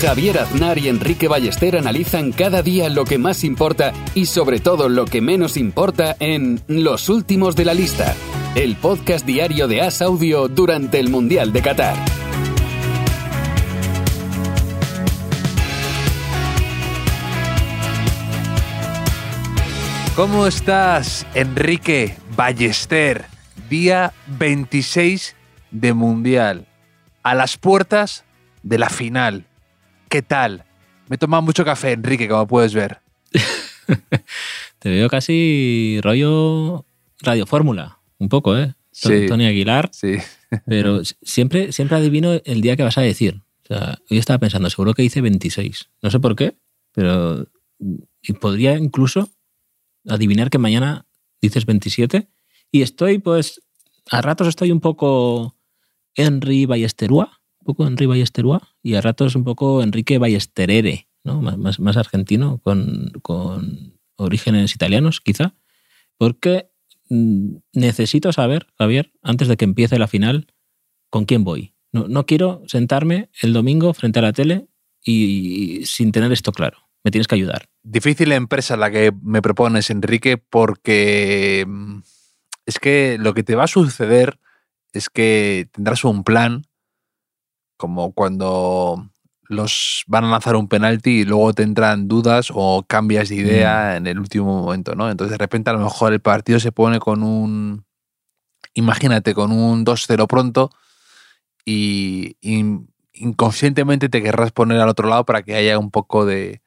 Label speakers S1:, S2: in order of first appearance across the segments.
S1: Javier Aznar y Enrique Ballester analizan cada día lo que más importa y sobre todo lo que menos importa en Los Últimos de la Lista, el podcast diario de As Audio durante el Mundial de Qatar.
S2: ¿Cómo estás, Enrique Ballester? Día 26 de Mundial. A las puertas de la final. ¿Qué tal? Me he tomado mucho café, Enrique, como puedes ver.
S3: Te veo casi rollo Radio Fórmula, un poco, ¿eh?
S2: Sí.
S3: Tony Aguilar.
S2: Sí.
S3: Pero siempre, siempre adivino el día que vas a decir. O sea, hoy estaba pensando, seguro que dice 26. No sé por qué, pero y podría incluso adivinar que mañana dices 27. Y estoy, pues, a ratos estoy un poco Henry Ballesterúa, poco Henry y a ratos un poco Enrique Ballesterere, ¿no? Más, más, más argentino, con, con orígenes italianos, quizá. Porque mm, necesito saber, Javier, antes de que empiece la final, con quién voy. No, no quiero sentarme el domingo frente a la tele y, y sin tener esto claro. Me tienes que ayudar.
S2: Difícil empresa la que me propones, Enrique, porque mm, es que lo que te va a suceder es que tendrás un plan, como cuando los van a lanzar un penalti y luego te entran dudas o cambias de idea en el último momento, ¿no? Entonces de repente a lo mejor el partido se pone con un, imagínate, con un 2-0 pronto y, y inconscientemente te querrás poner al otro lado para que haya un poco de,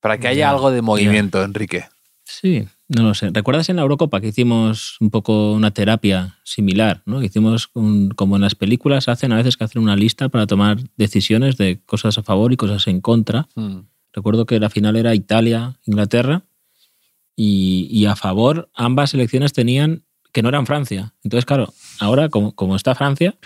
S2: para que haya
S3: Ya,
S2: algo de movimiento, Enrique.
S3: Sí, no lo sé. ¿Recuerdas en la Eurocopa que hicimos un poco una terapia similar? ¿no? Que Hicimos un- como en las películas hacen a veces que hacen una lista para tomar decisiones de cosas a favor y cosas en contra.
S2: Mm.
S3: Recuerdo que la final era Italia-Inglaterra y, y a favor ambas selecciones tenían que no eran Francia. Entonces, claro, ahora como, como está Francia,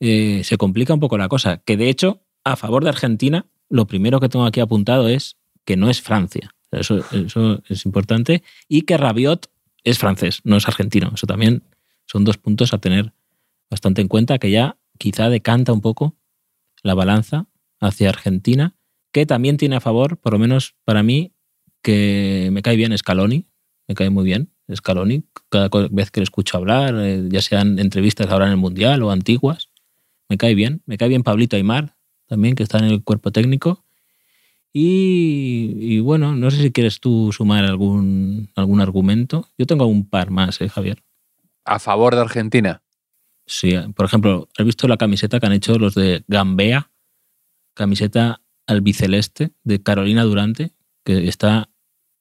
S3: eh, se complica un poco la cosa. Que de hecho, a favor de Argentina, lo primero que tengo aquí apuntado es que no es Francia. Eso, eso es importante. Y que Rabiot es francés, no es argentino. Eso también son dos puntos a tener bastante en cuenta, que ya quizá decanta un poco la balanza hacia Argentina, que también tiene a favor, por lo menos para mí, que me cae bien Scaloni, me cae muy bien Scaloni, cada vez que le escucho hablar, eh, ya sean entrevistas ahora en el Mundial o antiguas, me cae bien, me cae bien Pablito Aymar, también, que está en el cuerpo técnico. Y, y bueno, no sé si quieres tú sumar algún, algún argumento. Yo tengo un par más, ¿eh, Javier?
S2: A favor de Argentina.
S3: Sí, por ejemplo, ¿has visto la camiseta que han hecho los de Gambea? Camiseta albiceleste de Carolina Durante, que está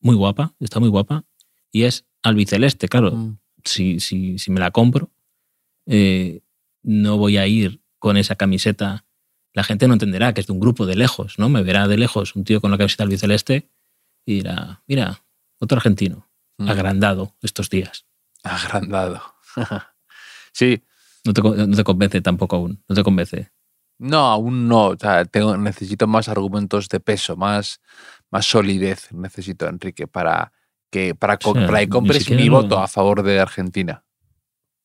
S3: muy guapa, está muy guapa. Y es albiceleste, claro.
S2: Mm.
S3: Si, si, si me la compro, eh, no voy a ir con esa camiseta. La gente no entenderá que es de un grupo de lejos, ¿no? Me verá de lejos un tío con la camiseta albiceleste y dirá, mira, otro argentino,
S2: Mm.
S3: agrandado estos días.
S2: Agrandado. sí,
S3: No te, no te convence tampoco aún, no te convence.
S2: no, aún no. O sea, tengo, necesito más argumentos de peso, más, más solidez necesito, Enrique, para que, para,
S3: O sea,
S2: para que compres mi
S3: lo-
S2: voto a favor de Argentina.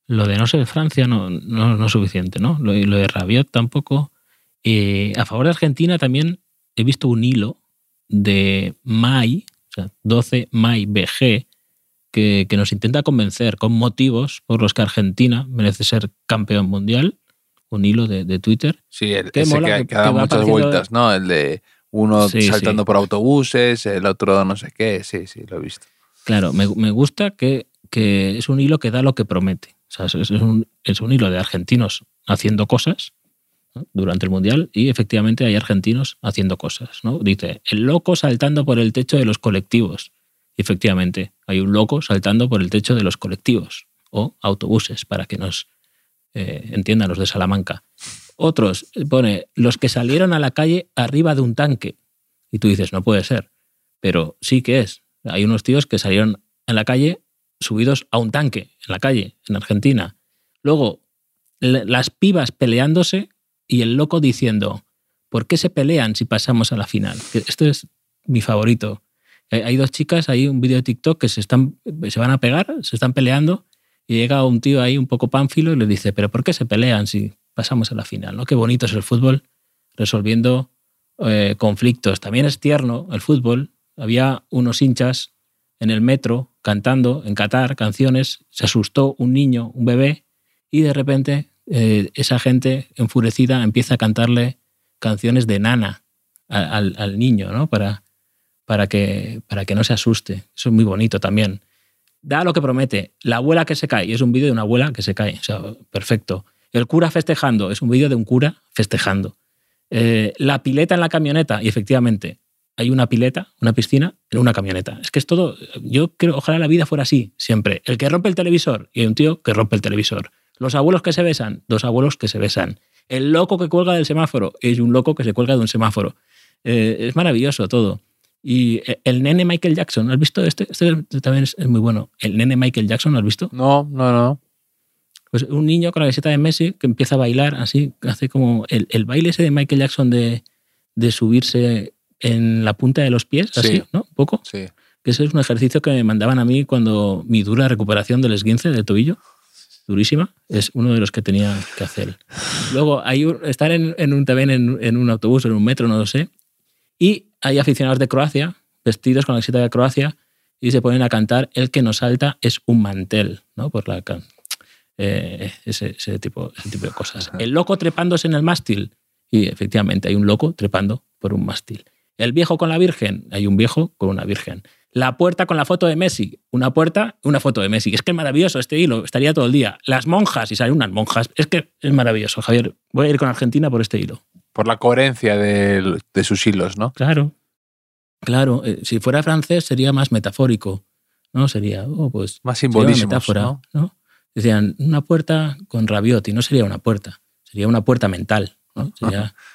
S3: Lo de no ser Francia no, no, no es suficiente, ¿no? Lo, lo de Rabiot tampoco. Eh, a favor de Argentina también he visto un hilo de Mai, o sea, 12 Mai BG, que, que nos intenta convencer con motivos por los que Argentina merece ser campeón mundial. Un hilo de, de Twitter.
S2: Sí, el,
S3: Qué
S2: ese
S3: mola
S2: que,
S3: que-
S2: que da
S3: que
S2: muchas vueltas, ¿no? El de uno
S3: Sí,
S2: saltando
S3: sí.
S2: por autobuses, el otro no sé qué. Sí, sí, lo he visto.
S3: Claro, me, me gusta que, que es un hilo que da lo que promete. O sea, es, es un, es un hilo de argentinos haciendo cosas durante el Mundial y efectivamente hay argentinos haciendo cosas. ¿no? Dice, el loco saltando por el techo de los colectivos. Efectivamente, hay un loco saltando por el techo de los colectivos o autobuses, para que nos eh, entiendan los de Salamanca. Otros eh, pone los que salieron a la calle arriba de un tanque. Y tú dices, no puede ser. Pero sí que es. Hay unos tíos que salieron a la calle subidos a un tanque en la calle, en Argentina. Luego, las pibas peleándose y el loco diciendo, ¿por qué se pelean si pasamos a la final? Esto es mi favorito. Hay hay dos chicas, hay un vídeo de TikTok que se, están, se van a pegar, se están peleando y llega un tío ahí un poco pánfilo y le dice, ¿pero por qué se pelean si pasamos a la final? ¿no? Qué bonito es el fútbol resolviendo eh, conflictos. También es tierno el fútbol. Había unos hinchas en el metro cantando en Qatar canciones, se asustó un niño, un bebé, y de repente eh, esa gente enfurecida empieza a cantarle canciones de nana al, niño, ¿no? Para, para, que, para que no se asuste. Eso es muy bonito también. Da lo que promete. La abuela que se cae, es un vídeo de una abuela que se cae. O sea, perfecto. El cura festejando, es un vídeo de un cura festejando. Eh, la pileta en la camioneta, y efectivamente, hay una pileta, una piscina en una camioneta. Es que es todo. Yo creo, ojalá la vida fuera así, siempre. El que rompe el televisor, y hay un tío que rompe el televisor. Los abuelos que se besan, dos abuelos que se besan. El loco que cuelga del semáforo, es un loco que se cuelga de un semáforo. Eh, es maravilloso todo. Y eh, el nene Michael Jackson, ¿has visto este? Este también es muy bueno. El nene Michael Jackson, ¿lo has visto?
S2: No, no, no.
S3: Pues un niño con la camiseta de Messi que empieza a bailar así, hace como el, el baile ese de Michael Jackson de, de subirse en la punta de los pies,
S2: Sí.
S3: así, ¿no? Un poco.
S2: Sí.
S3: Que ese es un ejercicio que me mandaban a mí cuando mi dura recuperación del esguince del tobillo, durísima, es uno de los que tenía que hacer. Luego, hay estar en, en un también en, en un autobús, en un metro, no lo sé, y hay aficionados de Croacia, vestidos con la camiseta de Croacia, y se ponen a cantar El que nos salta es un mantel, ¿no? Por la eh, ese, ese tipo, ese tipo de cosas. El loco trepándose en el mástil. Y efectivamente hay un loco trepando por un mástil. El viejo con la virgen. Hay un viejo con una virgen. La puerta con la foto de Messi. Una puerta, una foto de Messi. Es que es maravilloso este hilo. Estaría todo el día. Las monjas, y salen unas monjas. Es que es maravilloso, Javier. Voy a ir con Argentina por este hilo.
S2: Por la coherencia del- de, sus hilos, ¿no?
S3: Claro. Claro. eh, si fuera francés sería más metafórico. ¿No? Sería, oh, pues
S2: Más simbolismos,
S3: metáfora,
S2: ¿no?
S3: ¿no? Decían, una puerta con Rabioti, no sería una puerta, sería una puerta mental, ¿no? Sería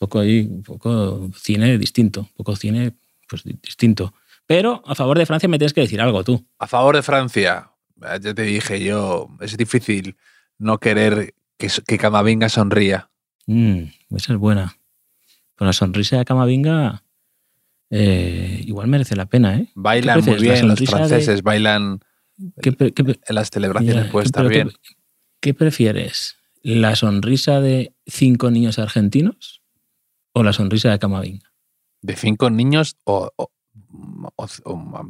S3: poco ahí, un poco cine distinto, un poco cine pues, di- distinto. Pero a favor de Francia me tienes que decir algo tú.
S2: A favor de Francia, eh, ya te dije yo, es difícil no querer que, que Camavinga sonría.
S3: Mm, esa es buena. Con la sonrisa de Camavinga eh, igual merece la pena, ¿eh?
S2: Bailan muy bien los
S3: de-
S2: franceses, bailan
S3: ¿Qué,
S2: en las celebraciones,
S3: Mira,
S2: puede
S3: ¿qué-
S2: estar
S3: pero qué-
S2: bien.
S3: ¿Qué prefieres? ¿La sonrisa de cinco niños argentinos o la sonrisa de Camavinga?
S2: De cinco niños o, o- o- o,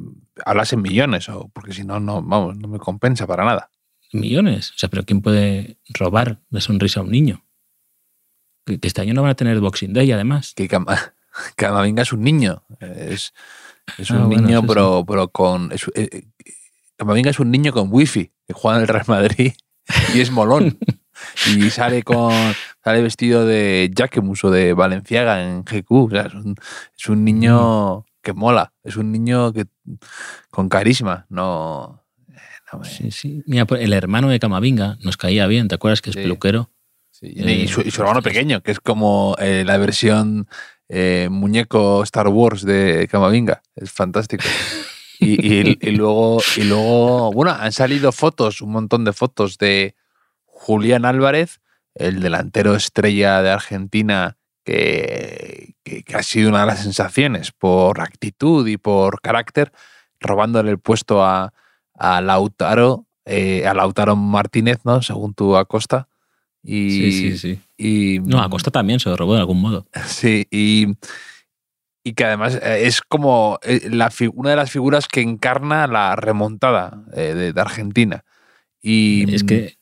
S2: hablas en millones, o, porque si no, no, vamos, no me compensa para nada.
S3: millones. O sea, pero ¿quién puede robar la sonrisa a un niño? Que, que este año no van a tener Boxing Day, además.
S2: Que Cama- Camavinga es un niño. Es, es
S3: Ah,
S2: un
S3: bueno,
S2: niño,
S3: sí.
S2: pero, pero con. es- eh, eh, Camavinga es un niño con wifi, que juega en el Real Madrid y es molón. y sale con sale vestido de Jacquemus o de Valenciaga en GQ. O sea, es, un, es un
S3: Mm.
S2: niño que mola. Es un niño que con carisma. No. eh, no me-
S3: Sí, sí. Mira, pues, el hermano de Camavinga nos caía bien, ¿te acuerdas que es
S2: Sí.
S3: peluquero?
S2: Sí, y, su, y su hermano pequeño, que es como eh, la versión eh, muñeco Star Wars de Camavinga. Es fantástico. Y, y- y luego, y luego, bueno, han salido fotos, un montón de fotos de Julián Álvarez, el delantero estrella de Argentina, que, que- que ha sido una de las sensaciones por actitud y por carácter, robándole el puesto a, a Lautaro, eh, a Lautaro Martínez, ¿no? Según tú, Acosta. Y,
S3: Sí, sí, sí.
S2: y-
S3: No, Acosta también se lo robó de algún modo.
S2: Sí, y, y que además eh, es como eh, la, una de las figuras que encarna la remontada de, de Argentina. Y,
S3: es que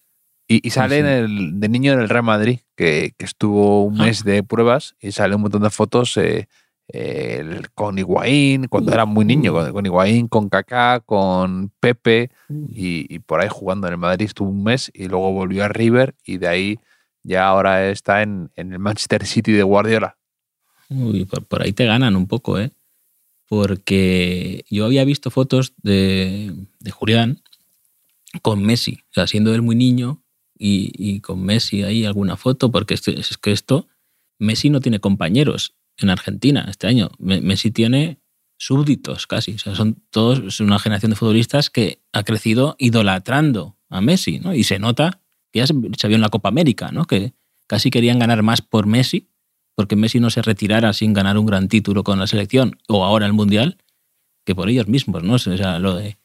S2: y, y sale
S3: sí.
S2: en el, de niño en el Real Madrid, que, que estuvo un
S3: Ah.
S2: mes de pruebas y sale un montón de fotos eh, eh, con Higuaín, cuando era muy niño, con, con Higuaín, con Kaká, con Pepe, y, y por ahí jugando en el Madrid estuvo un mes y luego volvió a River y de ahí ya ahora está en, en el Manchester City de Guardiola.
S3: Uy, por, por ahí te ganan un poco, ¿eh? Porque yo había visto fotos de, de Julián con Messi, o sea, siendo él muy niño y, con Messi ahí alguna foto, porque esto- es que esto, Messi no tiene compañeros en Argentina este año. Me- Messi tiene súbditos casi. O sea, son todos es una generación de futbolistas que ha crecido idolatrando a Messi, ¿no? Y se nota, que ya se, se vio en la Copa América, ¿no? Que casi querían ganar más por Messi, porque Messi no se retirara sin ganar un gran título con la selección o ahora el Mundial, que por ellos mismos, ¿no? O sea, lo de,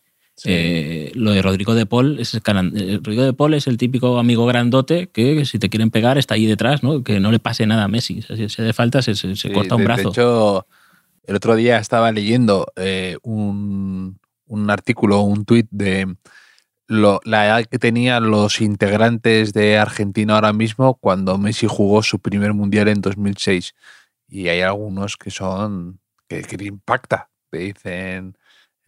S3: eh, lo de Rodrigo de Paul, es, eh, Rodrigo de Paul es el típico amigo grandote que si te quieren pegar está ahí detrás, ¿no? Que no le pase nada a Messi. O sea, si hace falta, se, se- se
S2: Sí,
S3: corta un
S2: de-
S3: brazo.
S2: De hecho, el otro día estaba leyendo eh, un, un artículo, un tuit de lo- la edad que tenían los integrantes de Argentina ahora mismo cuando Messi jugó su primer mundial en 2006. Y hay algunos que son. que, que impacta. Te dicen.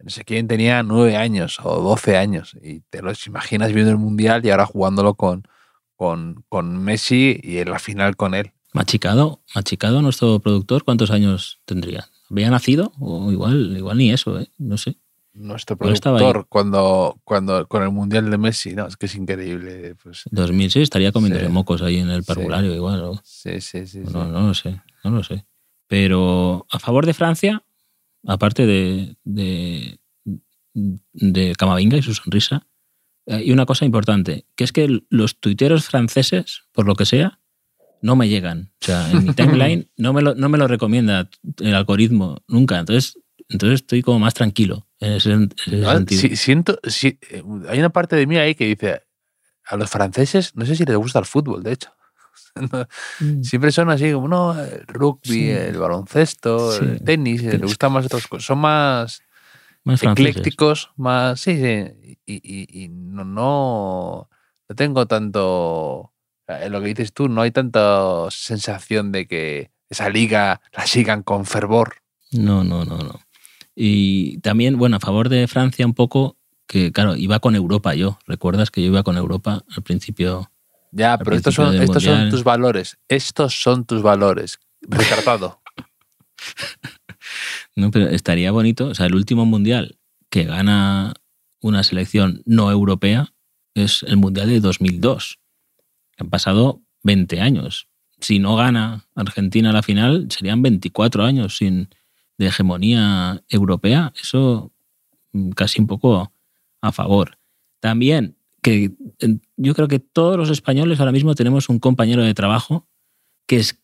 S2: No sé quién tenía nueve años o 12 años. Y te los imaginas viendo el mundial y ahora jugándolo con, con, con Messi y en la final con él.
S3: Machicado, Machicado, nuestro productor, ¿cuántos años tendría? ¿Había nacido? O igual, igual ni eso, ¿eh? No sé.
S2: Nuestro productor cuando, cuando con el Mundial de Messi, no, es que es increíble. Pues,
S3: 2006 estaría comiéndose
S2: Sí.
S3: mocos ahí en el
S2: Sí.
S3: parvulario, igual. o-
S2: sí, sí, sí. sí.
S3: No, no lo sé, no lo sé. Pero a favor de Francia, aparte de, de, de Camavinga y su sonrisa, hay una cosa importante, que es que los tuiteros franceses, por lo que sea, no me llegan. O sea, en mi timeline no me lo, no me lo recomienda el algoritmo nunca. Entonces, entonces estoy como más tranquilo en ese, en ese
S2: Ah,
S3: sentido.
S2: siento, sí, eh, hay una parte de mí ahí que dice, a los franceses, no sé si les gusta el fútbol, de hecho.
S3: Mm.
S2: Siempre son así como, no, el rugby,
S3: Sí.
S2: el baloncesto,
S3: Sí.
S2: el tenis, les gustan más otras cosas. Son más
S3: Más franceses.
S2: eclécticos, más. Sí, sí. Y, y- y no, no, no tengo tanto. Lo que dices tú, no hay tanta sensación de que esa liga la sigan con fervor.
S3: No, no, no, no. Y también, bueno, a favor de Francia un poco, que claro, iba con Europa yo. ¿Recuerdas que yo iba con Europa al principio?
S2: Ya, pero estos son, estos son tus valores. Estos son tus valores. Recartado.
S3: No, pero estaría bonito. O sea, el último mundial que gana una selección no europea es el mundial de 2002. Han pasado 20 años. Si no gana Argentina la final, serían 24 años sin de hegemonía europea. Eso mm, casi un poco a favor. También que yo creo que todos los españoles ahora mismo tenemos un compañero de trabajo que es,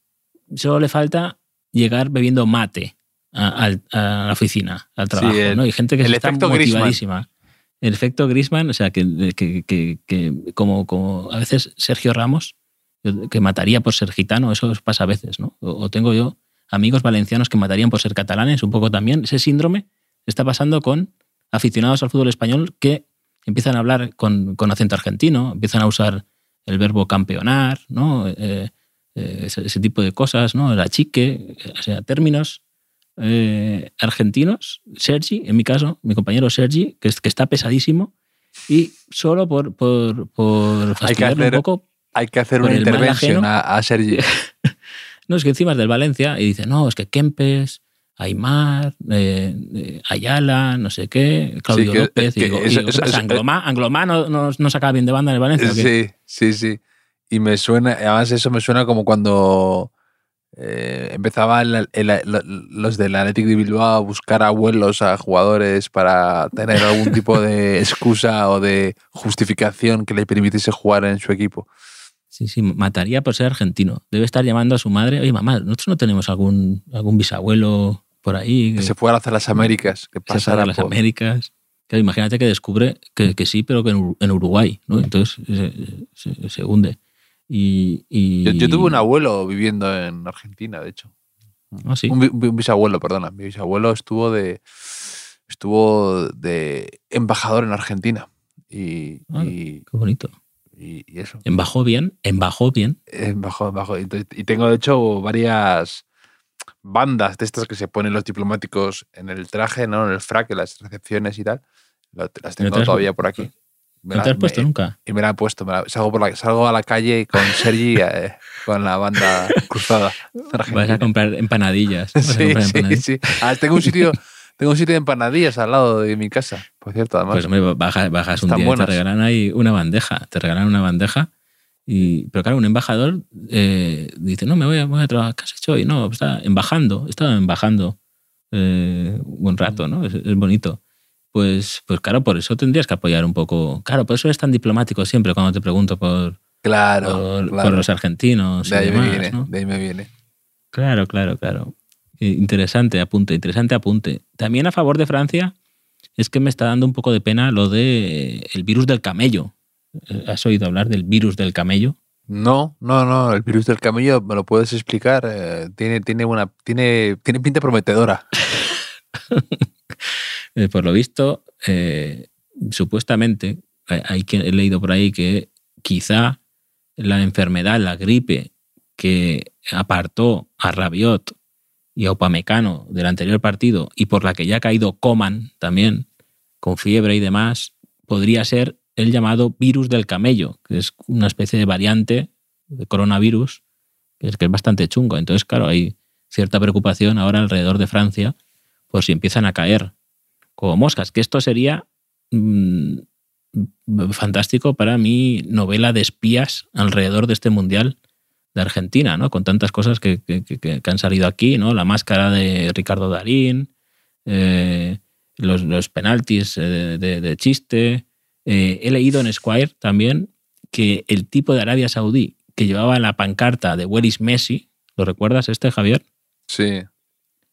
S3: solo le falta llegar bebiendo mate a, al- a la oficina, al trabajo.
S2: el-
S3: ¿no? Y gente que
S2: el
S3: está
S2: efecto Griezmann.
S3: motivadísima. El efecto Grisman, o sea, que, que- que- que como, como a veces Sergio Ramos, que mataría por ser gitano, eso pasa a veces, ¿no? O, o tengo yo amigos valencianos que matarían por ser catalanes, un poco también. Ese síndrome está pasando con aficionados al fútbol español que empiezan a hablar con, con acento argentino, empiezan a usar el verbo campeonar, ¿no? Eh, eh, ese, ese tipo de cosas, ¿no? La chique, o sea, términos eh, argentinos. Sergi, en mi caso, mi compañero Sergi, que, es- que está pesadísimo, y solo por, por, por fastidiarle
S2: hacer-
S3: un poco,
S2: Hay que hacer una intervención a, a Sergi.
S3: no, es que encima es del Valencia y dice, no, es que Kempes, Aymar, eh, eh, Ayala, no sé qué, Claudio
S2: Sí, que-
S3: López. y
S2: que
S3: y
S2: eso-
S3: digo, ¿qué
S2: eso-
S3: pasa?
S2: eso-
S3: ¿Anglomá, Anglomá no, no, no sacaba bien de banda en el Valencia?
S2: Sí, sí, sí. Y me suena, además eso me suena como cuando eh, empezaban el- el- lo- los del Athletic de Bilbao a buscar abuelos a jugadores para tener algún tipo de excusa o de justificación que le permitiese jugar en su equipo.
S3: Sí, sí, mataría por ser argentino. Debe estar llamando a su madre, oye, mamá, nosotros no tenemos algún, algún bisabuelo por ahí
S2: Que
S3: que
S2: se fuera hacia las Américas, que pasara
S3: a las
S2: por-
S3: Américas. Claro, imagínate que descubre que, que sí, pero que en Ur- en Uruguay, ¿no? Entonces se, se- se hunde. Y, y-
S2: Yo, yo tuve un abuelo viviendo en Argentina, de hecho.
S3: Ah, sí.
S2: Un, bi- un bisabuelo, perdona. Mi bisabuelo estuvo de estuvo de embajador en Argentina. Y,
S3: Ah.
S2: y,
S3: Qué bonito.
S2: y- y eso.
S3: Embajó bien, embajó bien.
S2: Embajó, embajó. Y tengo, de hecho, varias bandas de estas que se ponen los diplomáticos en el traje, ¿no? En el frac, en las recepciones y tal. Las
S3: ¿No
S2: tengo
S3: te
S2: todavía por aquí. Me
S3: ¿No
S2: la-
S3: te has puesto
S2: me-
S3: nunca?
S2: Y me la he puesto. me la- salgo, por la, salgo a la calle con Sergi, eh, con la banda cruzada.
S3: Vas a comprar empanadillas.
S2: Sí,
S3: comprar
S2: sí,
S3: empanadillas.
S2: sí. Ah, tengo un sitio, tengo un sitio de empanadillas al lado de mi casa, por cierto, además.
S3: Pues hombre, bajas, bajas un día y te regalan ahí una bandeja. Te regalan una bandeja. Y, pero claro, un embajador eh, dice, no, me voy a, voy a trabajar. ¿Qué has hecho hoy? No, está embajando. Estaba embajando eh, un rato, ¿no? Es, es bonito. Pues, pues claro, por eso tendrías que apoyar un poco. Claro, por eso es tan diplomático siempre cuando te pregunto por,
S2: Claro,
S3: por,
S2: claro.
S3: por los argentinos
S2: de ahí
S3: demás,
S2: me viene,
S3: ¿no?
S2: de ahí me viene.
S3: Claro, claro, claro. Eh, Interesante apunte, interesante apunte. También a favor de Francia es que me está dando un poco de pena lo de el virus del camello. ¿Has oído hablar del virus del camello?
S2: No, no, no, el virus del camello, ¿me lo puedes explicar? Eh, tiene, tiene, una, tiene, tiene pinta prometedora.
S3: Eh, por lo visto, eh, supuestamente, hay- hay que, he leído por ahí que quizá la enfermedad, la gripe que apartó a Rabiot y a Upamecano del anterior partido y por la que ya ha caído Coman también, con fiebre y demás, podría ser el llamado virus del camello, que es una especie de variante de coronavirus, que es, que es bastante chungo. Entonces, claro, hay cierta preocupación ahora alrededor de Francia por si empiezan a caer como moscas, que esto sería mm, fantástico para mi novela de espías alrededor de este mundial de Argentina, ¿no? Con tantas cosas que, que- han salido aquí, ¿no? La máscara de Ricardo Darín, eh, los, los penaltis eh, de chiste. Eh, he leído en Squire también que el tipo de Arabia Saudí que llevaba la pancarta de Where is Messi, ¿lo recuerdas este, Javier?
S2: Sí.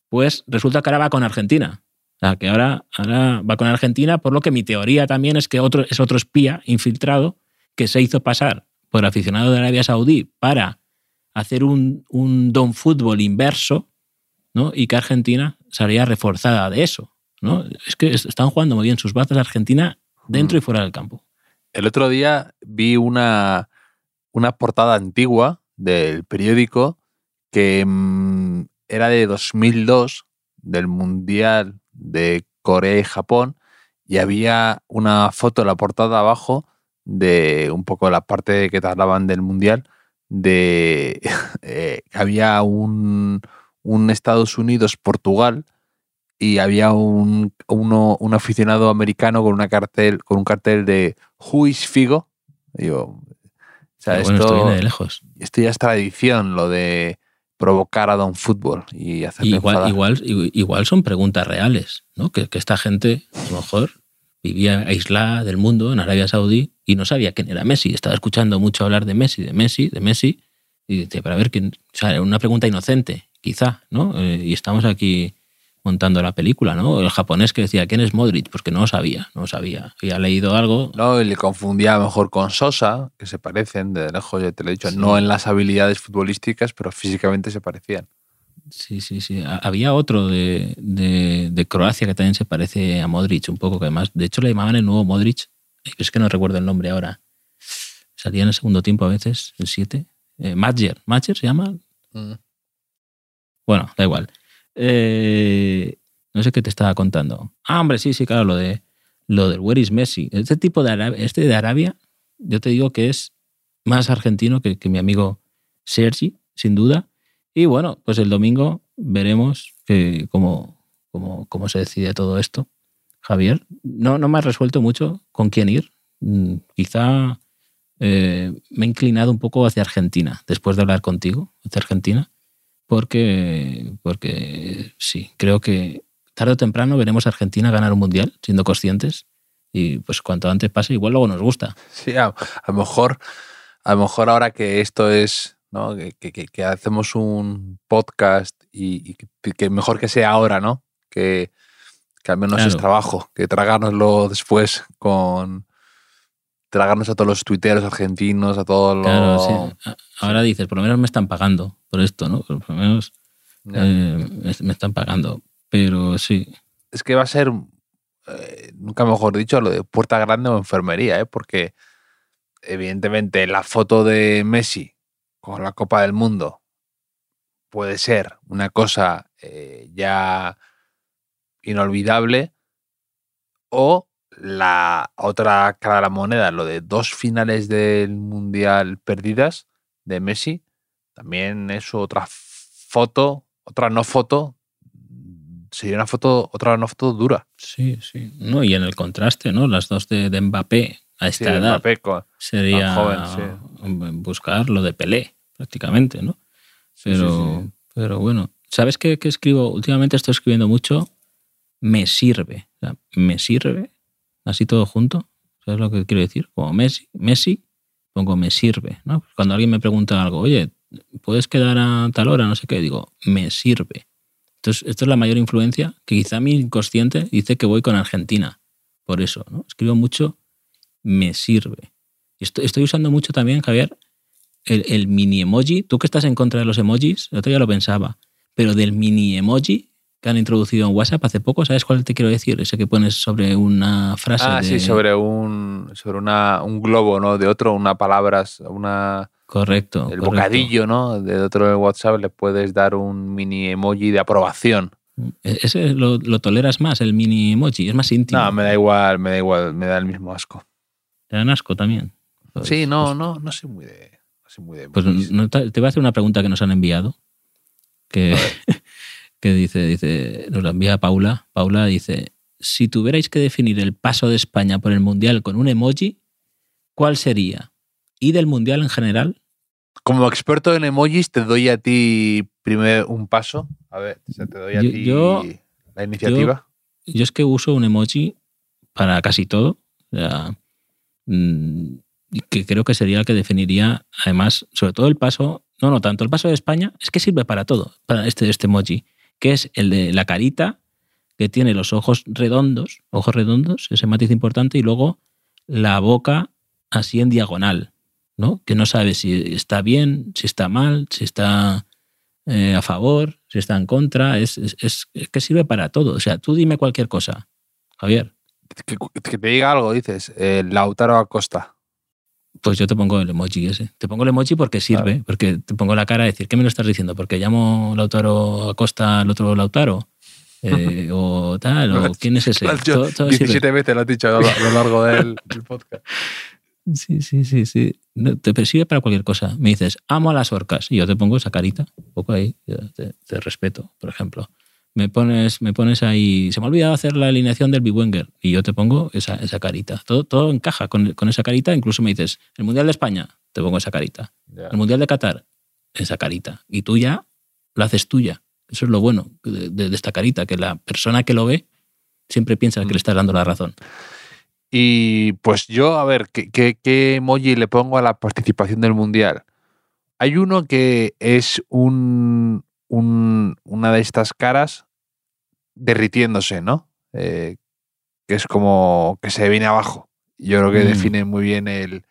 S3: pues resulta que ahora va con Argentina. O sea, que ahora, ahora va con Argentina, por lo que mi teoría también es que otro, es otro espía infiltrado que se hizo pasar por aficionado de Arabia Saudí para hacer un, un don fútbol inverso, ¿no? Y que Argentina salía reforzada de eso, ¿no? Es que es- están jugando muy bien sus bazas Argentina dentro y fuera del campo.
S2: El otro día vi una, una portada antigua del periódico que mm, era de 2002, del Mundial de Corea y Japón, y había una foto en la portada abajo de un poco la parte que hablaban del Mundial, de eh, que había un, un Estados Unidos-Portugal y había un, uno, un aficionado americano con una cartel, con un cartel de Who is Figo. Digo, o sea,
S3: Pero bueno, esto
S2: esto,
S3: viene de lejos.
S2: esto ya es tradición, lo de provocar a Don Fútbol y hacerle
S3: Igual, igual, igual son preguntas reales, ¿no? Que, que esta gente, a lo mejor, vivía aislada del mundo en Arabia Saudí y no sabía quién era Messi. Estaba escuchando mucho hablar de Messi, de Messi, de Messi, y dice, para ver quién. O sea, era una pregunta inocente, quizá, ¿no? Eh, y estamos aquí montando la película, ¿no? El japonés que decía, ¿quién es Modric? Pues que no sabía, no sabía. Había leído algo.
S2: No, y le confundía a lo mejor con Sosa, que se parecen de lejos, ya te lo he dicho,
S3: Sí.
S2: no en las habilidades futbolísticas, pero físicamente se parecían.
S3: Sí, sí, sí. Ha- Había otro de, de- de Croacia que también se parece a Modric un poco, que además, de hecho le llamaban el nuevo Modric. Ay, Es que no recuerdo el nombre ahora. Salía en el segundo tiempo a veces, el 7. Eh, Madger. ¿Madger se llama? Bueno, da igual. Eh, no sé qué te estaba contando. Ah, hombre, sí, sí, claro, lo de lo del Where is Messi. Este tipo de Arabia, este de Arabia, yo te digo que es más argentino que, que mi amigo Sergi, sin duda. Y bueno, pues el domingo veremos que, cómo, cómo, cómo se decide todo esto. Javier, no, no me has resuelto mucho con quién ir. Mm, Quizá eh, me he inclinado un poco hacia Argentina, después de hablar contigo, hacia Argentina, porque, porque sí, creo que tarde o temprano veremos a Argentina ganar un mundial, siendo conscientes, y pues cuanto antes pase, igual luego nos gusta.
S2: Sí, a, a lo mejor, a lo mejor ahora que esto es, ¿no? Que, que- hacemos un podcast y, y que, mejor que sea ahora, ¿no? Que, que al menos es trabajo, que tragárnoslo después con tragarnos a todos los tuiteros argentinos, a todos los...
S3: Claro, sí. Ahora dices, por lo menos me están pagando por esto, ¿no? Por lo menos eh, me- me están pagando. Pero sí,
S2: es que va a ser, eh, nunca mejor dicho, lo de puerta grande o enfermería, ¿eh? porque evidentemente la foto de Messi con la Copa del Mundo puede ser una cosa eh, ya inolvidable o la otra cara de la moneda, lo de dos finales del Mundial perdidas de Messi, también es otra foto, otra no foto, sería una foto, otra no foto dura.
S3: sí, sí. No, y en el contraste, ¿no? Las dos de, de Mbappé a
S2: Sí,
S3: esta edad
S2: Mbappé con-
S3: sería
S2: joven,
S3: buscar lo de Pelé, prácticamente, ¿no?
S2: sí,
S3: Pero,
S2: sí.
S3: pero bueno, ¿sabes qué, qué escribo? Últimamente estoy escribiendo mucho. Me sirve. O sea, me sirve. Así todo junto. ¿Sabes lo que quiero decir? Como Messi, Messi pongo me sirve. ¿no? Cuando alguien me pregunta algo, oye, ¿puedes quedar a tal hora? No sé qué. Digo, me sirve. Entonces, esto es la mayor influencia que quizá mi inconsciente dice que voy con Argentina. Por eso, ¿no? Escribo mucho, me sirve. Estoy, usando mucho también, Javier, el, el mini emoji. Tú que estás en contra de los emojis, el otro lo pensaba, pero del mini emoji que han introducido en WhatsApp hace poco, ¿sabes cuál te quiero decir? Ese que pones sobre una frase.
S2: Ah,
S3: de-
S2: sí, sobre un sobre una, un globo, ¿no? De otro, una palabra, una
S3: Correcto.
S2: el
S3: correcto.
S2: bocadillo, ¿no? De otro de WhatsApp le puedes dar un mini emoji de aprobación.
S3: E- Ese lo, lo toleras más, el mini emoji, es más íntimo.
S2: No, me da igual, me da igual, me da el mismo asco.
S3: Te dan asco también. Pues-
S2: Sí, no,
S3: pues-
S2: no, no soy muy de, no soy muy de
S3: Pues no te voy a hacer una pregunta que nos han enviado. Que, que dice, dice, nos la envía Paula. Paula dice: Si tuvierais que definir el paso de España por el Mundial con un emoji, ¿cuál sería? ¿Y del Mundial en general?
S2: Como experto en emojis, te doy a ti primero un paso. A ver, o sea, te doy a
S3: Yo-
S2: ti
S3: yo-
S2: la iniciativa.
S3: Yo es que uso un emoji para casi todo. O sea, mm, que creo que sería el que definiría, además, sobre todo el paso, no, no tanto, el paso de España es que sirve para todo, para este, este emoji, que es el de la carita, que tiene los ojos redondos, ojos redondos, ese matiz importante, y luego la boca así en diagonal, ¿no? Que no sabe si está bien, si está mal, si está eh, a favor, si está en contra, es, es- que sirve para todo. O sea, tú dime cualquier cosa, Javier,
S2: Que, que te diga algo, dices, eh, Lautaro Acosta.
S3: Pues yo te pongo el emoji ese. Te pongo el emoji porque sirve, porque te pongo la cara a decir, ¿qué me lo estás diciendo? ¿Porque llamo Lautaro Acosta al otro Lautaro? Eh, o tal, o quién es ese. Todo- todo sirve.
S2: 17 veces lo has dicho a lo, largo del, del podcast.
S3: Sí, sí, sí, sí. No, te persigue para cualquier cosa. Me dices, amo a las orcas. Y yo te pongo esa carita, un poco ahí, te, te respeto, por ejemplo. Me pones, me pones ahí, se me ha olvidado hacer la alineación del Biwenger. Y yo te pongo esa, esa carita. Todo, todo encaja con, con esa carita. Incluso me dices, el Mundial de España, te pongo esa carita. El Mundial de Qatar, esa carita. Y tú ya la haces tuya. Eso es lo bueno de, de- de esta carita, que la persona que lo ve siempre piensa que le estás dando la razón.
S2: Y pues yo, a ver, ¿qué, qué, qué emoji le pongo a la participación del Mundial? Hay uno que es un, un- una de estas caras derritiéndose, ¿no? Eh, que es como que se viene abajo. Yo creo que
S3: Mm.
S2: define muy bien el,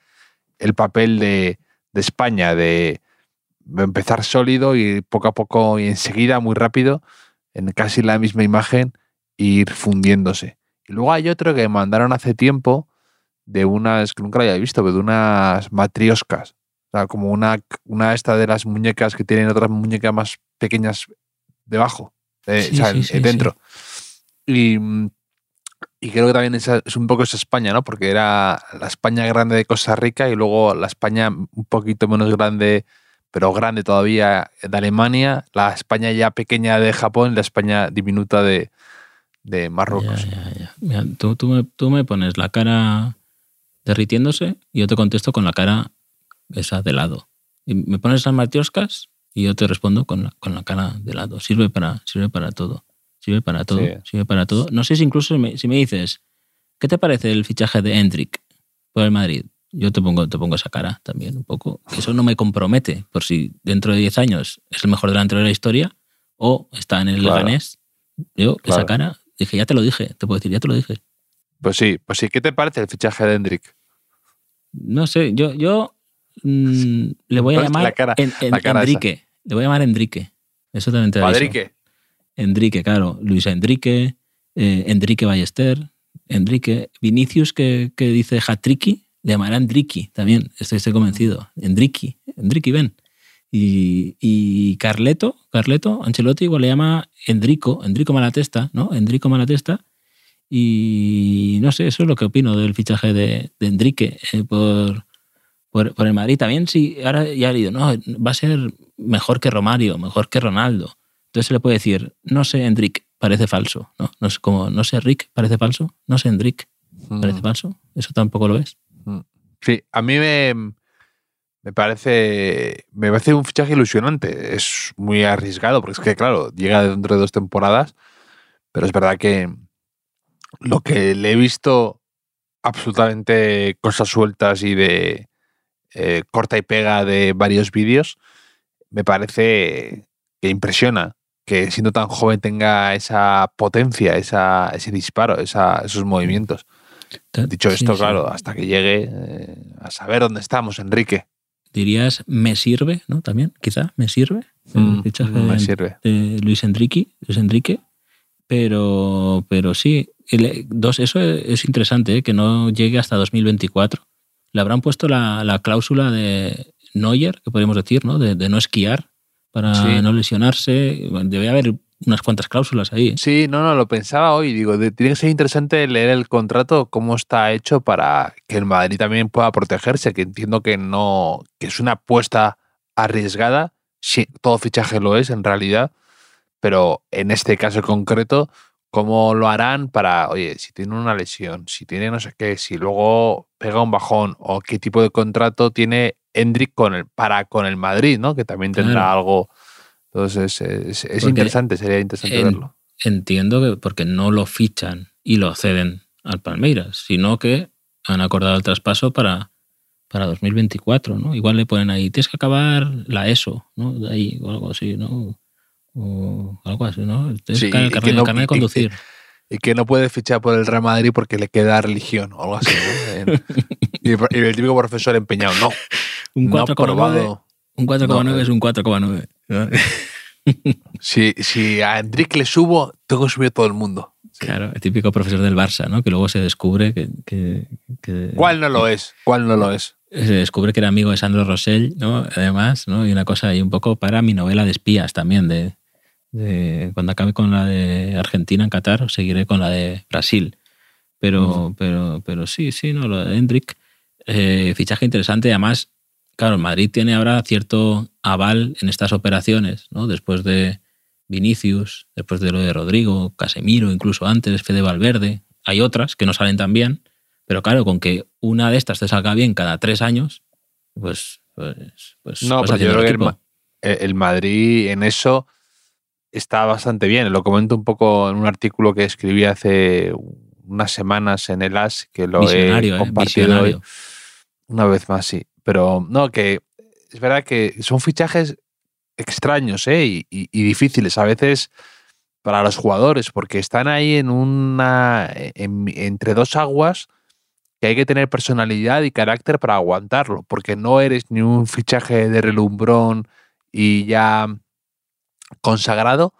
S2: el papel de, de España, de empezar sólido y poco a poco y enseguida, muy rápido, en casi la misma imagen, ir fundiéndose. Y luego hay otro que mandaron hace tiempo de unas, que nunca lo había visto, pero de unas matrioscas. O sea, como una, una esta de las muñecas que tienen otras muñecas más pequeñas debajo, eh,
S3: Sí,
S2: o sea,
S3: sí,
S2: en-
S3: sí,
S2: dentro. Y, y creo que también es un poco esa España, ¿no? Porque era la España grande de Costa Rica y luego la España un poquito menos grande, pero grande todavía de Alemania, la España ya pequeña de Japón y la España diminuta de, de Marruecos.
S3: Ya, ya, ya. Mira, tú, tú me, tú me pones la cara derritiéndose y yo te contesto con la cara esa de lado. Y me pones las matrioscas y yo te respondo con la, con la cara de lado. Sirve para, sirve para todo. Sirve para todo.
S2: Sí.
S3: Sirve para todo. No sé si incluso me- si me dices, ¿qué te parece el fichaje de Hendrik por el Madrid? Yo te pongo, te pongo esa cara también un poco. Eso no me compromete por si dentro de 10 años es el mejor delantero de la historia o está en el
S2: Claro.
S3: Leganés. Yo,
S2: Claro.
S3: esa cara, dije, ya te lo dije, te puedo decir, ya te lo dije.
S2: Pues sí, pues sí. ¿Qué te parece el fichaje de Hendrik?
S3: No sé, yo, yo mm, le voy a llamar
S2: la cara-
S3: en, en-
S2: la cara esa.
S3: Enrique. Le voy a llamar Enrique. Eso también te.
S2: Madrique.
S3: Enrique, claro. Luis Enrique, eh, Enrique Ballester, Enrique. Vinicius, que, que dice Hatriki, le llamará Enrique también. Estoy, estoy convencido. Enrique, Enrique, ven. Y, y Carleto, Carleto, Ancelotti igual le llama Enrico, Enrico Malatesta, ¿no? Enrico Malatesta. Y no sé, eso es lo que opino del fichaje de, de Enrique eh, por, por, por el Madrid. También sí, ahora ya he leído, no, va a ser mejor que Romario, mejor que Ronaldo. Entonces se le puede decir, no sé, Enrique, parece falso. ¿no? No sé como, no sé, Rick, parece falso. No sé, Enrique, parece
S2: Mm.
S3: falso. Eso tampoco lo es.
S2: Sí, a mí me, me parece, me parece un fichaje ilusionante. Es muy arriesgado, porque es que, claro, llega dentro de dos temporadas, pero es verdad que lo que le he visto absolutamente cosas sueltas y de eh, corta y pega de varios vídeos, me parece que impresiona que siendo tan joven tenga esa potencia, esa, ese disparo, esa, esos movimientos. Dicho esto, claro, hasta que llegue eh, a saber dónde estamos, Enrique.
S3: Dirías, me sirve, ¿no? También, quizá, me sirve.
S2: Mm, me sirve.
S3: De Luis Enrique, Luis Enrique. Pero, pero sí, dos, eso es interesante, ¿eh? que no llegue hasta 2024. Le habrán puesto la, cláusula de Neuer, que podríamos decir, ¿no? De, no esquiar para no lesionarse. Debe haber unas cuantas cláusulas ahí. ¿eh?
S2: Sí, no, no, lo pensaba hoy. Digo, tiene que ser interesante leer el contrato, cómo está hecho para que el Madrid también pueda protegerse, que entiendo que no, que es una apuesta arriesgada. Sí, todo fichaje lo es en realidad, pero en este caso concreto, ¿cómo lo harán para, oye, si tiene una lesión, si tiene no sé qué, si luego pega un bajón o qué tipo de contrato tiene Hendrik con el, para con el Madrid, ¿no? Que también tendrá algo entonces es, interesante, sería interesante verlo.
S3: Entiendo que porque no lo fichan y lo ceden al Palmeiras, sino que han acordado el traspaso para, para 2024, ¿no? Igual le ponen ahí, tienes que acabar la ESO, ¿no? De ahí, o algo así, ¿no? O algo así, ¿no? Tienes que el carnet, de conducir.
S2: Y, que no puede fichar por el Real Madrid porque le queda religión o algo así, ¿no? y, el típico profesor empeñado, no.
S3: Un 4,9 un 4,9 es un 4,9.
S2: si, si a Enrique le subo, tengo que subir todo el mundo.
S3: Claro, el típico profesor del Barça, ¿no? Que luego se descubre que,
S2: ¿Cuál no lo es? ¿Cuál no lo es?
S3: Se descubre que era amigo de Sandro Rosell, ¿no? Además, ¿no? Y una cosa ahí un poco para mi novela de espías también, de, cuando acabe con la de Argentina en Qatar, seguiré con la de Brasil. Pero, pero, pero sí, sí, ¿no? Lo de Hendrik, eh, fichaje interesante. Además, claro, Madrid tiene ahora cierto aval en estas operaciones, ¿no? Después de Vinicius, después de lo de Rodrigo, Casemiro, incluso antes, Fede Valverde. Hay otras que no salen tan bien, pero claro, con que una de estas te salga bien cada tres años, pues. pues, pues
S2: no, pues yo creo que el, Madrid en eso está bastante bien. Lo comento un poco en un artículo que escribí hace unas semanas en el AS, que lo he ¿eh? compartido hoy. Una vez más, sí. Pero no, que es verdad que son fichajes extraños ¿eh? y, difíciles a veces para los jugadores, porque están ahí en una. entre dos aguas que hay que tener personalidad y carácter para aguantarlo, porque no eres ni un fichaje de relumbrón y ya consagrado,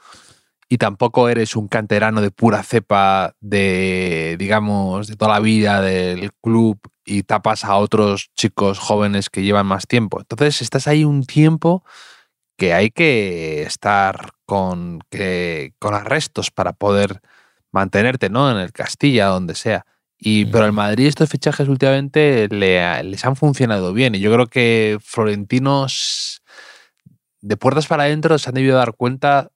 S2: y tampoco eres un canterano de pura cepa de, digamos, de toda la vida del club y tapas a otros chicos jóvenes que llevan más tiempo. Entonces estás ahí un tiempo que hay que estar con, que, con arrestos para poder mantenerte, ¿no? En el Castilla, donde sea. Y, pero el Madrid estos fichajes últimamente les han funcionado bien. Y yo creo que Florentinos de puertas para adentro se han debido dar cuenta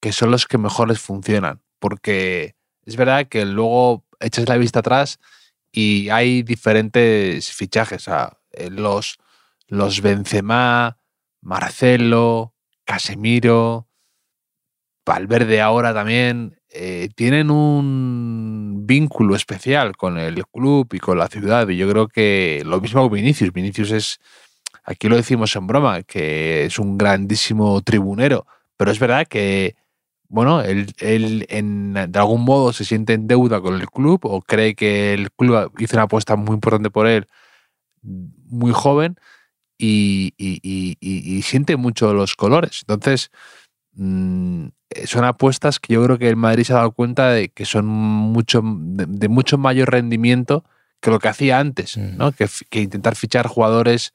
S2: que son los que mejor les funcionan. Porque es verdad que luego echas la vista atrás y hay diferentes fichajes. Eh, los, los Benzema, Marcelo, Casemiro, Valverde ahora también, eh, tienen un vínculo especial con el club y con la ciudad. Y yo creo que lo mismo con Vinicius. Vinicius es, aquí lo decimos en broma, que es un grandísimo tribunero. Pero es verdad que bueno, él, en, de algún modo se siente en deuda con el club o cree que el club hizo una apuesta muy importante por él muy joven y, siente mucho los colores. Entonces, mm, son apuestas que yo creo que el Madrid se ha dado cuenta de que son mucho, de, mucho mayor rendimiento que lo que hacía antes, ¿no? Que, intentar fichar jugadores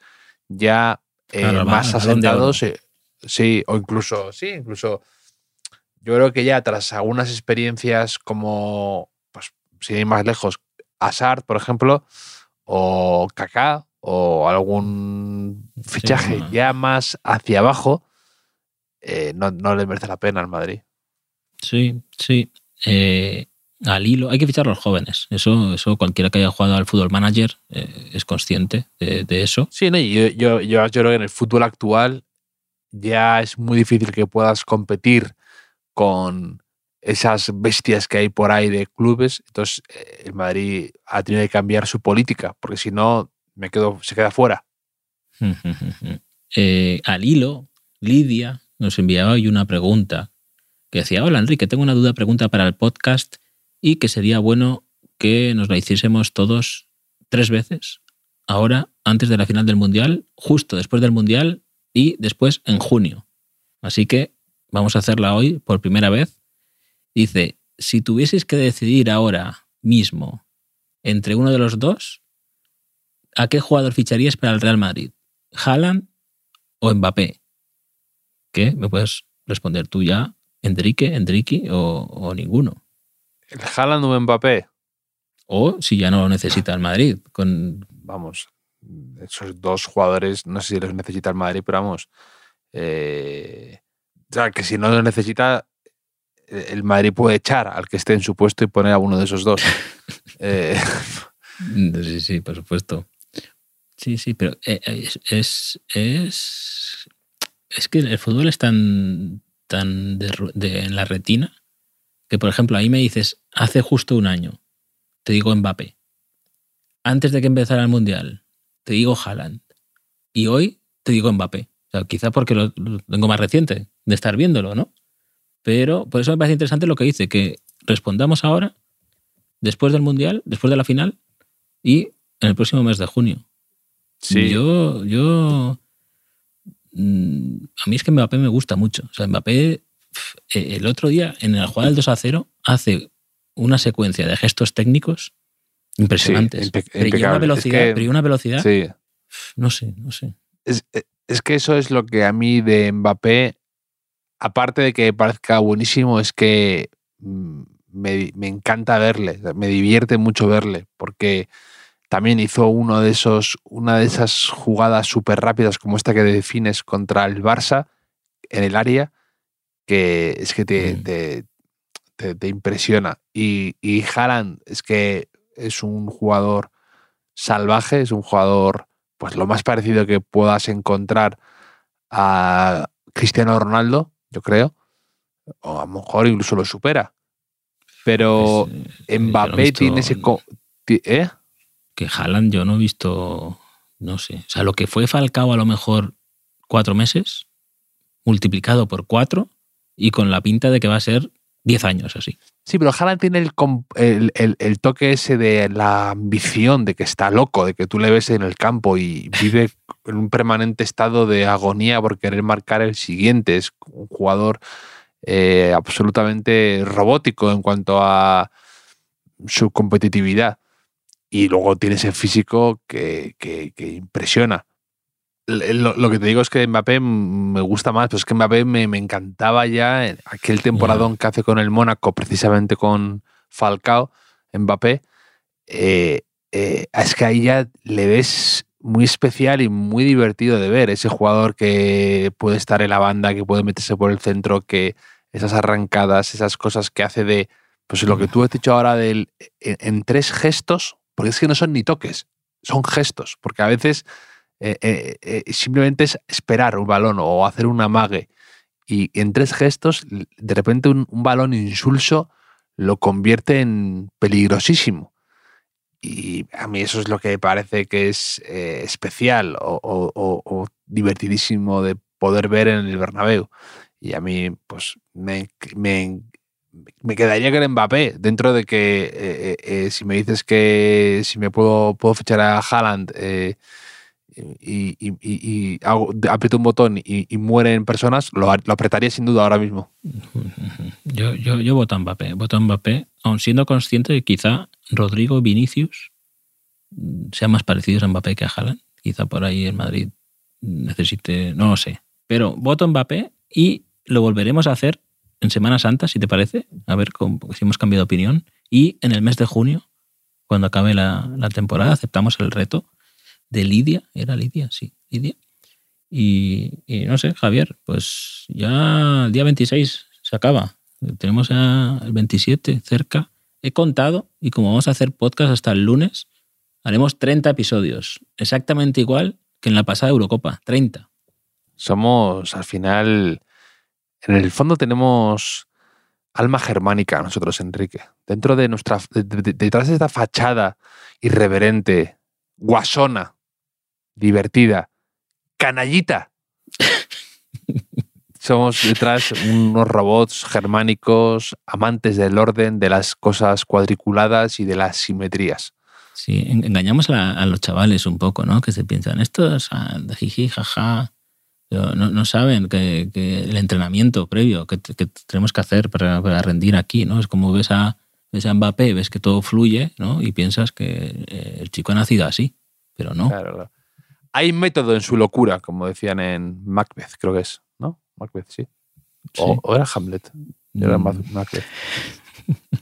S2: ya eh, más asentados. Eh, sí, o incluso, sí, incluso yo creo que ya tras algunas experiencias como, pues, sin ir más lejos, Asart, por ejemplo, o Kaká, o algún fichaje ya más hacia abajo, eh, no, le merece la pena al Madrid.
S3: Sí, sí. Eh, al hilo. Hay que fichar a los jóvenes. Eso, eso cualquiera que haya jugado al fútbol manager eh, es consciente de, de eso.
S2: Sí, no, yo, yo, yo creo que en el fútbol actual ya es muy difícil que puedas competir con esas bestias que hay por ahí de clubes. Entonces, eh, el Madrid ha tenido que cambiar su política, porque si no, me quedo, se queda fuera.
S3: Eh, al hilo, Lidia nos enviaba hoy una pregunta que decía, hola Enrique, tengo una duda, pregunta para el podcast y que sería bueno que nos la hiciésemos todos tres veces, ahora, antes de la final del Mundial, justo después del Mundial y después en junio. Así que vamos a hacerla hoy por primera vez. Dice, si tuvieses que decidir ahora mismo entre uno de los dos, ¿a qué jugador ficharías para el Real Madrid? ¿Haaland o Mbappé? ¿Qué? ¿Me puedes responder tú ya? ¿Enrique, Enrique o, o ninguno?
S2: ¿El Haaland o Mbappé?
S3: O si ya no lo necesita el Madrid. Con...
S2: Vamos, esos dos jugadores, no sé si los necesita el Madrid, pero vamos. eh, o sea, que si no los necesita, eh, el Madrid puede echar al que esté en su puesto y poner a uno de esos dos. Eh,
S3: Sí, sí, por supuesto. Sí, sí, pero eh, es, es, es, es que el fútbol es tan, tan de- en la retina que, por ejemplo, ahí me dices, hace justo un año, te digo Mbappé. Antes de que empezara el Mundial, te digo Haaland. Y hoy te digo Mbappé. O sea, quizá porque lo, lo tengo más reciente de estar viéndolo, ¿no? Pero por eso me parece interesante lo que dice, que respondamos ahora, después del Mundial, después de la final, y en el próximo mes de junio.
S2: sí,
S3: Yo, yo. mm, A mí es que Mbappé me gusta mucho. O sea, Mbappé, el otro día, en la jugada del 2 a 0, hace una secuencia de gestos técnicos impresionantes.
S2: impe-
S3: pero y una.
S2: Es
S3: velocidad,
S2: que-
S3: pero y una velocidad,
S2: sí.
S3: no sé, no sé.
S2: es, eh, es que eso es lo que a mí de Mbappé, aparte de que parezca buenísimo, es que mm, me, me encanta verle, me divierte mucho verle, porque también hizo uno de esos, una de esas jugadas súper rápidas como esta que defines contra el Barça en el área, que es que te,
S3: Mm.
S2: te, te- te impresiona. Y, y Haaland es que es un jugador salvaje, es un jugador pues lo más parecido que puedas encontrar a Cristiano Ronaldo, yo creo, o a lo mejor incluso lo supera. Pero
S3: Es, yo no he
S2: Mbappé
S3: visto-
S2: tiene ese... ¿Eh?
S3: Que Haaland yo no he visto, no sé. O sea, lo que fue Falcao a lo mejor cuatro meses, multiplicado por cuatro, y con la pinta de que va a ser diez años así.
S2: Sí, pero Haaland tiene el, el, el- toque ese de la ambición, de que está loco, de que tú le ves en el campo y vive en un permanente estado de agonía por querer marcar el siguiente. Es un jugador eh, absolutamente robótico en cuanto a su competitividad. Y luego tiene ese físico que- que impresiona. Lo, lo que te digo es que Mbappé me gusta más, pero es que Mbappé me, me encantaba ya aquel temporadón que hace con el Mónaco, precisamente con Falcao, Mbappé. eh, eh, es que ahí ya le ves muy especial y muy divertido de ver. Ese jugador que puede estar en la banda, que puede meterse por el centro, que esas arrancadas, esas cosas que hace de, pues lo que tú has dicho ahora del, en, en tres gestos, porque es que no son ni toques, son gestos, porque a veces eh, eh, eh, simplemente es esperar un balón o hacer un amague. Y en tres gestos, de repente un, balón insulso lo convierte en peligrosísimo. Y a mí eso es lo que me parece que es especial o, divertidísimo de poder ver en el Bernabéu. Y a mí, pues, me, me, me quedaría con Mbappé, dentro de que si me dices que si me puedo, puedo fichar a Haaland y, aprieto un botón y, mueren personas, lo, apretaría sin duda ahora mismo.
S3: Yo, yo, yo voto a Mbappé, voto a Mbappé, aun siendo consciente de que quizá Rodrigo Vinicius mm, sean más parecidos a Mbappé que a Haaland. Quizá por ahí en Madrid necesite, no lo sé. Pero voto a Mbappé y lo volveremos a hacer en Semana Santa, si te parece, a ver cómo- si hemos cambiado de opinión. Y en el mes de junio, cuando acabe la temporada, aceptamos el reto de Lidia. ¿Era Lidia? Sí, Lidia. Y, no sé, Javier, pues ya el día 26 se acaba. Tenemos ya el 27 cerca he contado y como vamos a hacer podcast hasta el lunes, haremos 30 episodios, exactamente igual que en la pasada Eurocopa, 30.
S2: Somos, al final, en el fondo tenemos alma germánica nosotros, Enrique. Dentro de nuestra, de- de- detrás de esta fachada irreverente, guasona, divertida, canallita. Somos detrás unos robots germánicos, amantes del orden, de las cosas cuadriculadas y de las simetrías.
S3: Sí, en- engañamos a, la- a los chavales un poco, ¿no? Que se piensan, esto es ah, de jiji, jaja. Pero no, no saben que, que el entrenamiento previo que, que tenemos que hacer para, para rendir aquí, ¿no? Es como ves a, ves a Mbappé, ves que todo fluye, ¿no? Y piensas que eh, el chico ha nacido así, pero no.
S2: Claro, claro. Hay método en su locura, como decían en Macbeth, creo que es, ¿no? Macbeth, sí. O,
S3: Sí.
S2: o era Hamlet. Era
S3: Mm.
S2: Mac- Macbeth.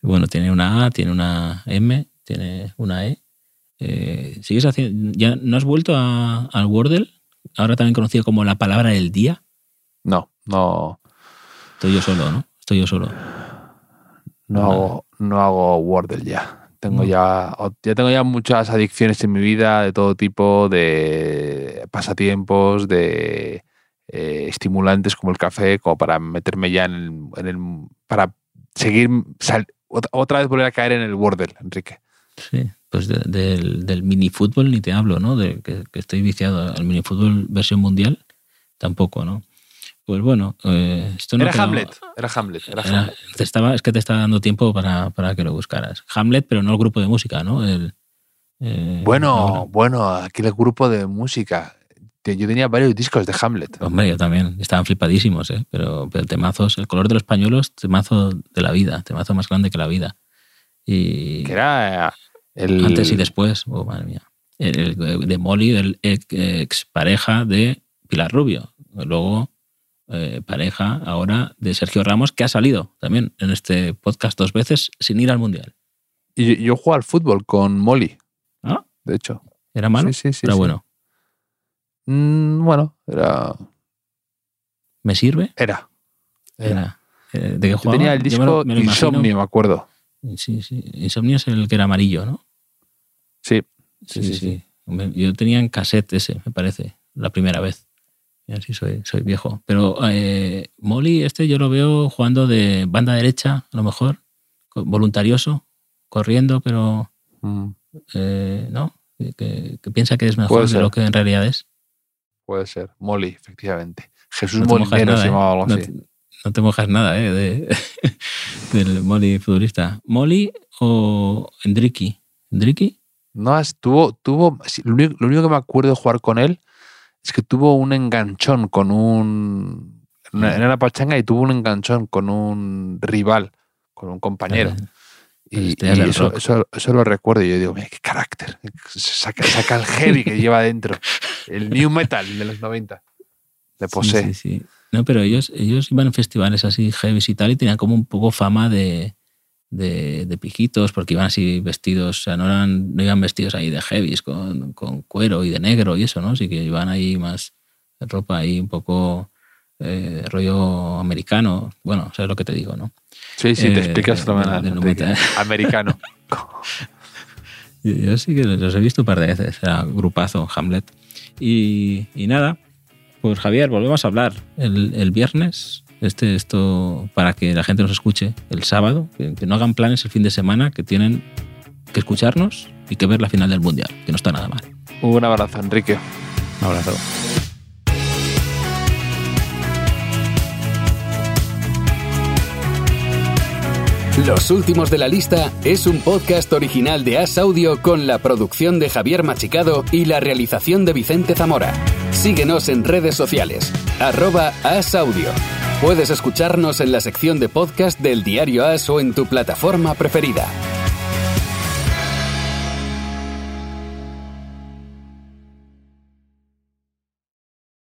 S3: Bueno, tiene una A, tiene una M, tiene una E. Eh, ¿Sigues haciendo? ¿Ya no has vuelto a- al Wordle? Ahora también conocido como la palabra del día.
S2: No, no,
S3: Estoy yo solo, ¿no? Estoy yo solo.
S2: no
S3: Vale.
S2: hago, no hago Wordle ya. Tengo
S3: No.
S2: ya, ya tengo ya muchas adicciones en mi vida de todo tipo, de pasatiempos, de eh, estimulantes como el café, como para meterme ya en el, en el- para seguir sal- otra, vez volver a caer en el Wordle, Enrique.
S3: Sí, pues de- del, del minifútbol ni te hablo, ¿no? De que, que estoy viciado al minifútbol versión mundial, tampoco, ¿no? Pues bueno, eh, esto no
S2: Era Hamlet, era Hamlet, era
S3: era-
S2: Hamlet.
S3: te estaba, es que te está dando tiempo para, para que lo buscaras. Hamlet, pero no el grupo de música, ¿no? El, eh,
S2: Bueno,
S3: ahora.
S2: bueno, aquí el grupo de música. Yo tenía varios discos de Hamlet.
S3: Hombre, yo también. Estaban flipadísimos, ¿eh? Pero, pero temazos, el color de los pañuelos, temazo de la vida, temazo más grande que la vida. Y
S2: Que era eh, el.
S3: antes y después, oh, madre mía. El, el de Molly, ex, ex pareja de Pilar Rubio. Luego, eh, pareja ahora de Sergio Ramos, que ha salido también en este podcast dos veces sin ir al mundial.
S2: Y yo, yo al fútbol con Molly,
S3: ¿Ah?
S2: de hecho.
S3: ¿Era malo?
S2: Sí, sí, sí.
S3: Pero
S2: sí.
S3: bueno,
S2: Mm, bueno, era.
S3: ¿me sirve?
S2: Era. era.
S3: Era. Eh, ¿De qué
S2: Yo
S3: jugaba?
S2: tenía el
S3: Yo me
S2: disco
S3: lo- me lo.
S2: Insomnio, me acuerdo.
S3: Sí, sí. Insomnio es el que era amarillo, ¿no?
S2: Sí.
S3: Sí,
S2: Sí,
S3: sí, Yo tenía en cassette ese, me parece, la primera vez. Y así soy, soy viejo. Pero eh, Molly, este yo lo veo jugando de banda derecha, a lo mejor, voluntarioso, corriendo, pero
S2: Mm,
S3: eh, no, que, que piensa que es mejor de lo que en realidad es.
S2: puede ser. Molly, efectivamente. Jesús
S3: No te mojas
S2: Molinero
S3: nada,
S2: se
S3: ¿eh?
S2: llamaba algo
S3: No
S2: así.
S3: te- no te mojas nada ¿eh? de, del Molly futbolista. ¿Molly o Endriki? ¿Endriki?
S2: No, es- tuvo, tuvo, sí, lo, único, lo único que me acuerdo de jugar con él es que tuvo un enganchón con un. en una- Era una pachanga y tuvo un enganchón con un rival, con un compañero. Y, eso,
S3: rock.
S2: eso, eso lo recuerdo y yo digo, mira, qué carácter. Saca, saca el heavy que lleva dentro. El new metal de los 90. Le posee.
S3: Sí, sí, sí. No, pero ellos, ellos iban en festivales así heavy y tal y tenían como un poco fama de, de, de pijitos porque iban así vestidos, o sea, no, eran, no iban vestidos ahí de heavies con, con cuero y de negro y eso, ¿no? Sí que iban ahí más ropa ahí un poco eh, rollo americano. Bueno, sabes lo que te digo, ¿no?
S2: Sí, sí, te
S3: Eh,
S2: explicas
S3: de-
S2: fenomenal.
S3: de
S2: Enrique.
S3: 90.
S2: Americano.
S3: Yo, yo sí que los he visto un par de veces, era grupazo, Hamlet. Y, y nada, pues Javier, volvemos a hablar el, el viernes. Este, esto para que la gente nos escuche el sábado, que, que no hagan planes el fin de semana, que tienen que escucharnos y que ver la final del Mundial, que no está nada mal.
S2: Un abrazo, Enrique.
S3: Un abrazo.
S1: Los últimos de la lista es un podcast original de As Audio con la producción de Javier Machicado y la realización de Vicente Zamora. Síguenos en redes sociales, arroba As Audio. Puedes escucharnos en la sección de podcast del diario As o en tu plataforma preferida.